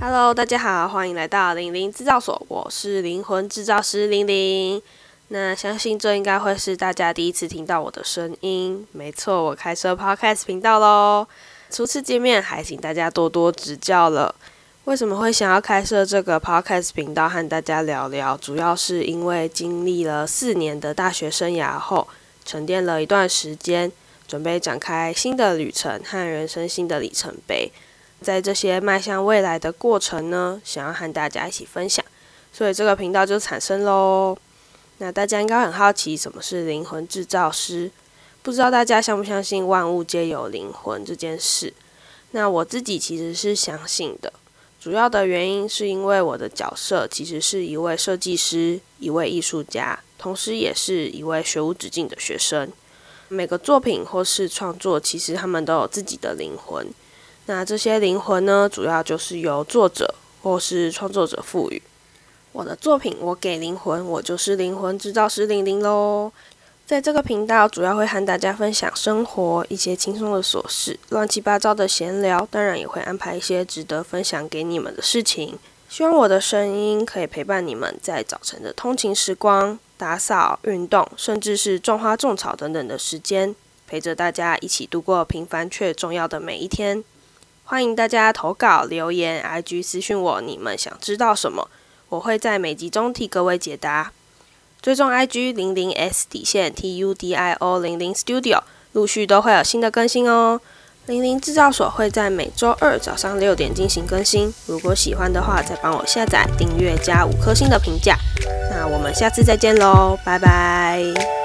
Hello，大家好，欢迎来到零零制造所，我是灵魂制造师零零。那相信这应该会是大家第一次听到我的声音，没错，我开设 Podcast 频道喽。初次见面，还请大家多多指教了。为什么会想要开设这个 Podcast 频道和大家聊聊？主要是因为经历了四年的大学生涯后，沉淀了一段时间，准备展开新的旅程和人生新的里程碑。在这些迈向未来的过程呢，想要和大家一起分享，所以这个频道就产生喽。那大家应该很好奇，什么是灵魂制造师？不知道大家相不相信万物皆有灵魂这件事？那我自己其实是相信的。主要的原因是因为我的角色其实是一位设计师，一位艺术家，同时也是一位学无止境的学生。每个作品或是创作，其实他们都有自己的灵魂。那这些灵魂呢，主要就是由作者或是创作者赋予。我的作品，我给灵魂，我就是灵魂制造师玲玲喽。在这个频道，主要会和大家分享生活一些轻松的琐事、乱七八糟的闲聊，当然也会安排一些值得分享给你们的事情。希望我的声音可以陪伴你们在早晨的通勤时光、打扫、运动，甚至是种花种草等等的时间，陪着大家一起度过平凡却重要的每一天。欢迎大家投稿留言，IG 私讯我你们想知道什么，我会在每集中替各位解答。追踪 IG 零零 S 底线 T U D I O 零零 Studio，陆续都会有新的更新哦。零零制造所会在每周二早上六点进行更新。如果喜欢的话，再帮我下载、订阅加五颗星的评价。那我们下次再见喽，拜拜。